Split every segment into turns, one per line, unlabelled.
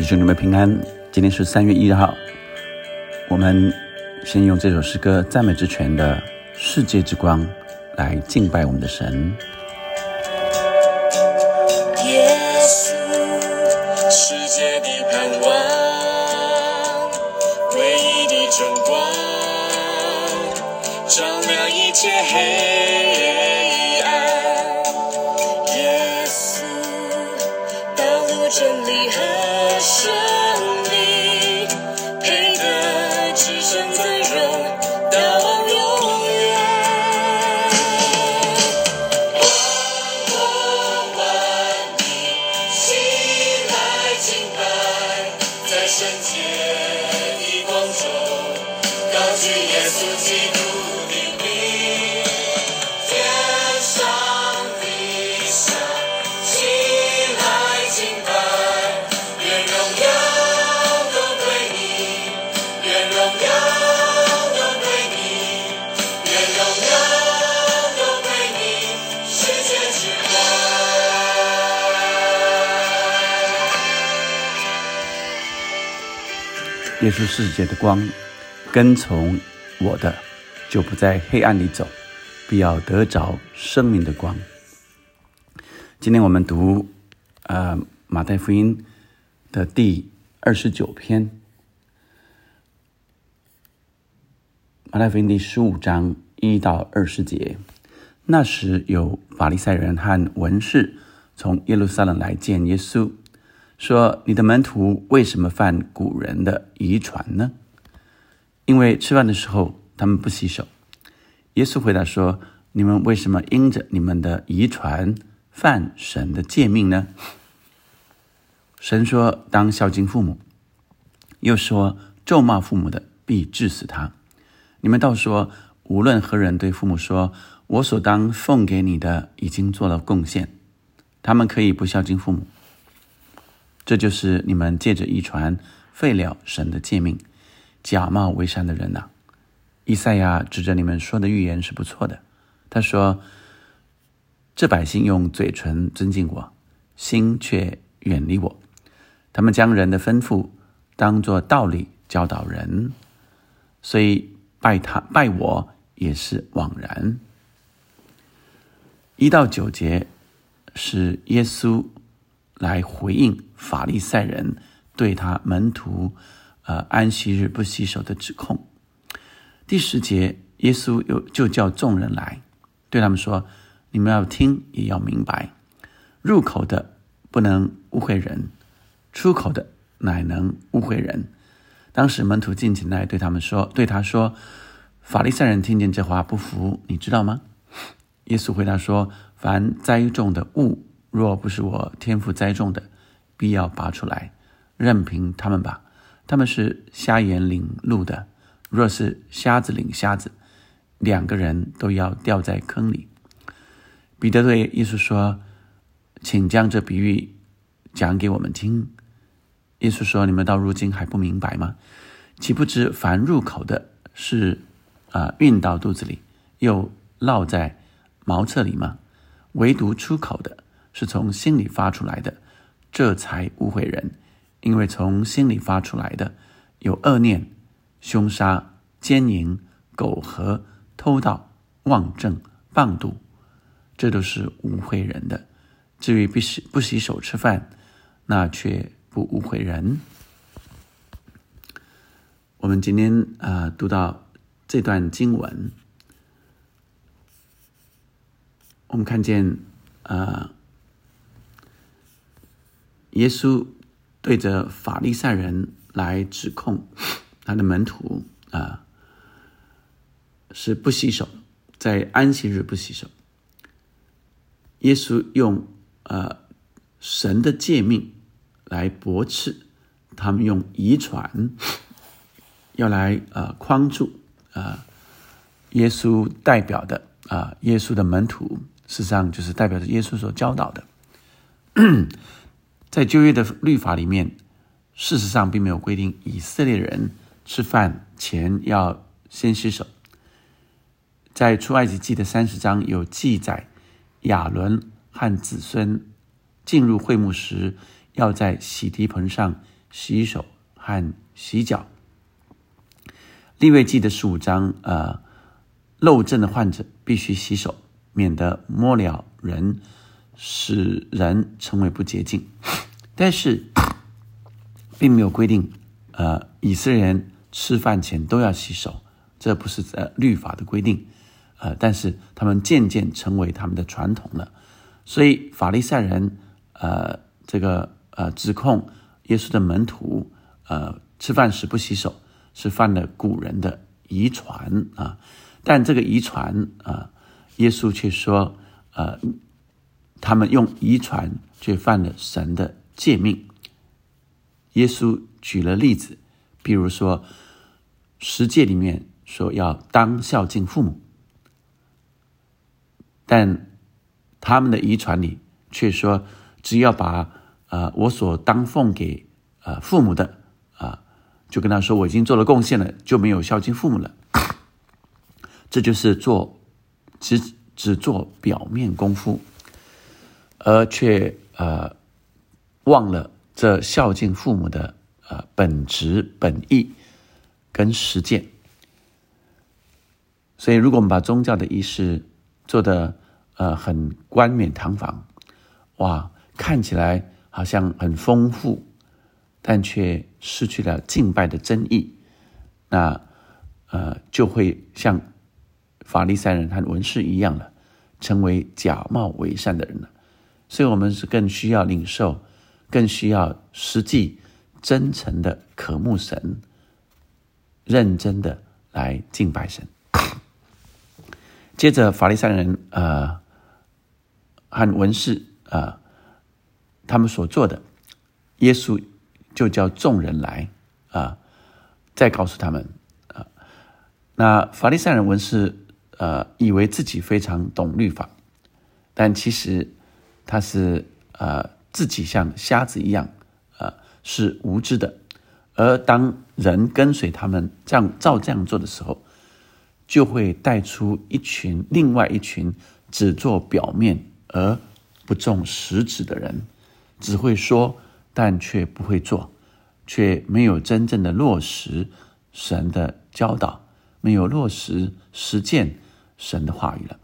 弟兄姊妹平安，今天是三月一号。我们先用这首诗歌《赞美之泉》的《世界之光》来敬拜我们的神。
耶稣，世界的盼望，唯一的真光，照亮一切黑耶稣世界
的光，跟从我的，就不在黑暗里走，必要得着生命的光。今天我们读呃马太福音的第二十九篇，马太福音第十五章一到二十节。那时有法利赛人和文士从耶路撒冷来见耶稣，说：“你的门徒为什么犯古人的遗传呢？因为吃饭的时候他们不洗手。”耶稣回答说：“你们为什么因着你们的遗传犯神的诫命呢？神说当孝敬父母，又说咒骂父母的必治死他。你们倒说，无论何人对父母说：‘我所当奉给你的已经做了贡献’，他们可以不孝敬父母。这就是你们借着遗传废了神的诫命，假冒为善的人呐、以赛亚指着你们说的预言是不错的。他说：“这百姓用嘴唇尊敬我，心却远离我。他们将人的吩咐当作道理教导人，所以拜他拜我也是枉然。”一到九节是耶稣来回应法利赛人对他门徒呃安息日不洗手的指控。第十节，耶稣又就叫众人来，对他们说：“你们要听，也要明白。入口的不能误会人，出口的乃能误会人。”当时门徒进前来对他们说：“对他说，法利赛人听见这话不服，你知道吗？”耶稣回答说：“凡栽种的物，若不是我天父栽种的，必要拔出来，任凭他们吧。他们是瞎眼领路的。”若是瞎子领瞎子，两个人都要掉在坑里。彼得对耶稣说：“请将这比喻讲给我们听。”耶稣说：“你们到如今还不明白吗？岂不知凡入口的是啊运到肚子里，又落在茅厕里吗？唯独出口的是从心里发出来的，这才污秽人，因为从心里发出来的有恶念。”凶杀、奸淫、苟合、偷盗、妄政、谤赌，这都是污秽人的。至于不洗不洗手吃饭，那却不污秽人。我们今天啊、呃、读到这段经文，我们看见啊、耶稣对着法利赛人来指控。他的门徒啊是不洗手，在安息日不洗手。耶稣用呃神的诫命来驳斥他们用遗传要来呃框住啊耶稣代表的啊耶稣的门徒，事实上就是代表着耶稣所教导的。在旧约的律法里面，事实上并没有规定以色列人。吃饭前要先洗手。在出埃及记的三十章有记载，亚伦和子孙进入会幕时，要在洗涤盆上洗手和洗脚。利未记的十五章，呃，漏症的患者必须洗手，免得摸了人，使人成为不洁净。但是，并没有规定，呃，以色列人吃饭前都要洗手，这不是呃律法的规定，呃，但是他们渐渐成为他们的传统了。所以法利赛人，呃，这个呃指控耶稣的门徒，呃，吃饭时不洗手。是犯了古人的遗传啊，但这个遗传啊，耶稣却说，呃，他们用遗传却犯了神的诫命。耶稣举了例子，比如说十诫里面说要当孝敬父母，但他们的遗传里却说，只要把呃我所当奉给呃父母的啊。就跟他说：“我已经做了贡献了，就没有孝敬父母了。这就是做只只做表面功夫，而却呃忘了这孝敬父母的呃本职本意跟实践。所以，如果我们把宗教的仪式做的呃很冠冕堂皇，哇，看起来好像很丰富。”但却失去了敬拜的真意，那呃就会像法利赛人和文士一样了，成为假冒伪善的人了。所以，我们是更需要领受，更需要实际、真诚的渴慕神，认真的来敬拜神。接着，法利赛人呃和文士啊，他们所做的，耶稣。就叫众人来啊，再告诉他们啊。那法利赛人文士呃，以为自己非常懂律法，但其实他是呃自己像瞎子一样呃，是无知的。而当人跟随他们这样照这样做的时候，就会带出一群另外一群只做表面而不重实质的人，只会说。但却不会做，却没有真正的落实神的教导，没有落实实践神的话语了。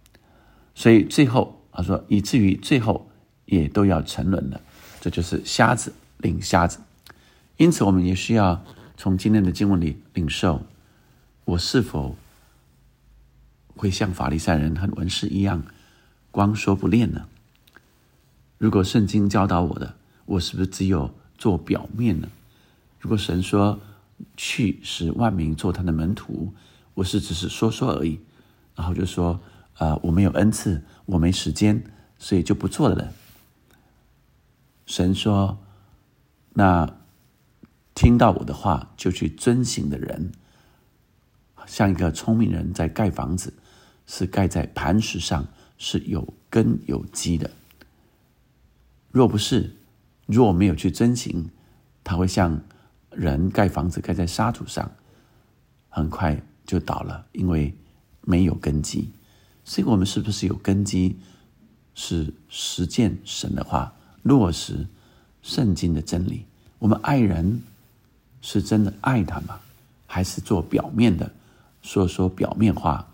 所以最后他说，以至于最后也都要沉沦了。这就是瞎子领瞎子。因此，我们也需要从今天的经文里领受：我是否会像法利赛人和文士一样，光说不练呢？如果圣经教导我的。我是不是只有做表面呢？如果神说去使万民做他的门徒，我是只是说说而已，然后就说呃我没有恩赐，我没时间，所以就不做了。神说，那听到我的话就去遵行的人，像一个聪明人在盖房子，是盖在磐石上，是有根有基的。若不是。若没有去遵行，他会像人盖房子盖在沙土上，很快就倒了，因为没有根基。所以，我们是不是有根基？是实践神的话，落实圣经的真理。我们爱人是真的爱他吗？还是做表面的，说说表面话，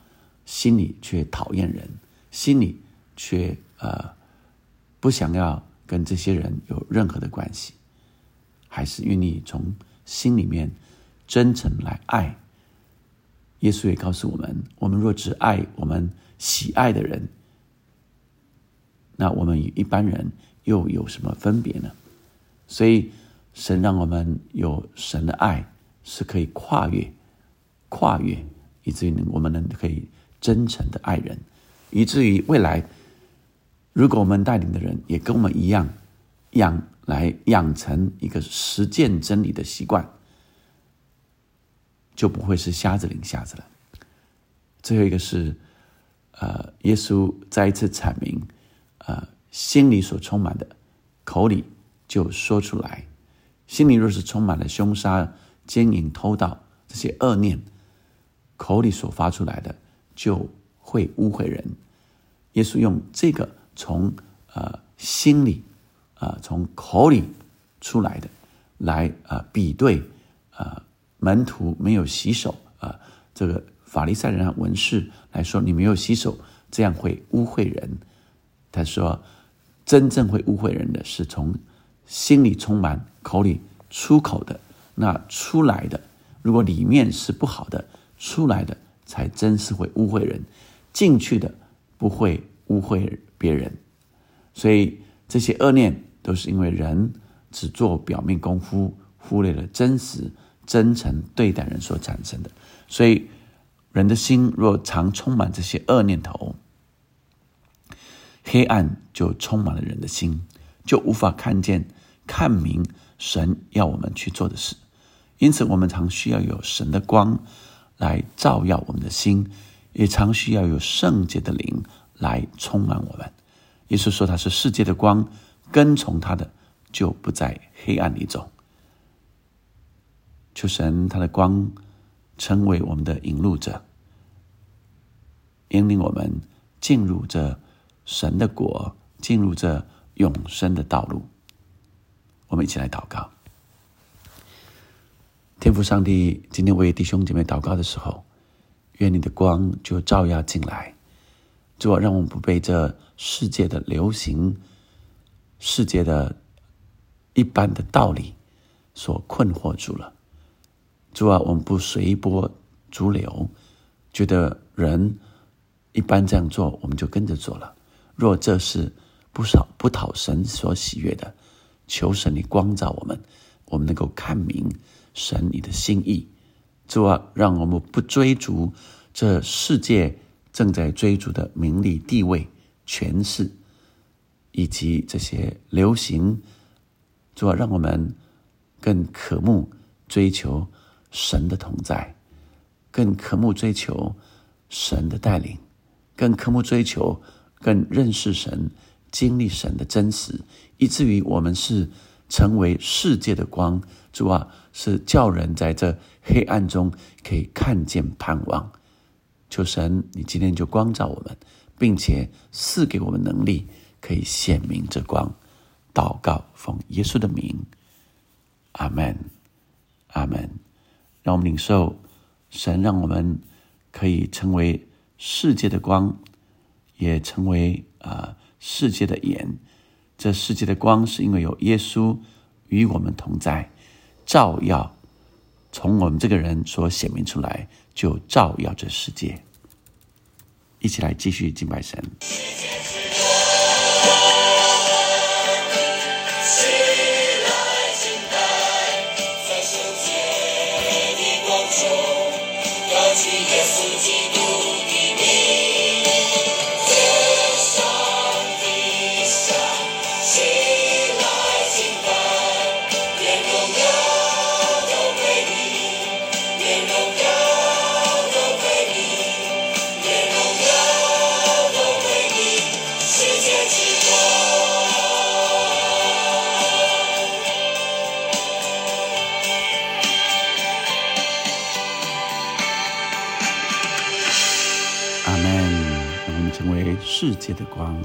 心里却讨厌人，心里却呃不想要。跟这些人有任何的关系，还是愿意从心里面真诚来爱。耶稣也告诉我们：，我们若只爱我们喜爱的人，那我们与一般人又有什么分别呢？所以，神让我们有神的爱，是可以跨越、跨越，以至于我们能可以真诚的爱人，以至于未来。如果我们带领的人也跟我们一样，养来养成一个实践真理的习惯，就不会是瞎子领瞎子了。最后一个是，呃，耶稣再一次阐明，呃，心里所充满的，口里就说出来。心里若是充满了凶杀、奸淫、偷盗这些恶念，口里所发出来的就会污秽人。耶稣用这个。从呃心里，啊从口里出来的来啊比对啊门徒没有洗手啊，这个法利赛人文士来说你没有洗手，这样会污秽人。他说，真正会误会人的是从心里充满、口里出口的，那出来的，如果里面是不好的，出来的才真是会误会人，进去的不会误会别人。所以这些恶念都是因为人只做表面功夫，忽略了真实、真诚对待人所产生的。所以人的心若常充满这些恶念头，黑暗就充满了人的心，就无法看见、看明神要我们去做的事。因此，我们常需要有神的光来照耀我们的心，也常需要有圣洁的灵来充满我们。耶稣说他是世界的光，跟从他的就不在黑暗里走。求神他的光成为我们的引路者，引领我们进入这神的国，进入这永生的道路。我们一起来祷告。天父上帝，今天为弟兄姐妹祷告的时候，愿你的光就照耀进来。主啊，让我们不被这世界的流行、世界的一般的道理所困惑住了。主啊，我们不随波逐流，觉得人一般这样做，我们就跟着做了。若这是不少不讨神所喜悦的，求神你光照我们，我们能够看明神你的心意。主啊，让我们不追逐这世界。正在追逐的名利、地位、权势，以及这些流行，主要让我们更渴慕追求神的同在，更渴慕追求神的带领，更渴慕追求更认识神、经历神的真实，以至于我们是成为世界的光。主啊，是叫人在这黑暗中可以看见盼望。求神，你今天就光照我们，并且赐给我们能力，可以显明这光。祷告，奉耶稣的名，阿门，阿门。让我们领受神，让我们可以成为世界的光，也成为啊世界的盐。这世界的光是因为有耶稣与我们同在，照耀。从我们这个人所显明出来，就照耀这世界。一起来继续敬拜神。世界的光。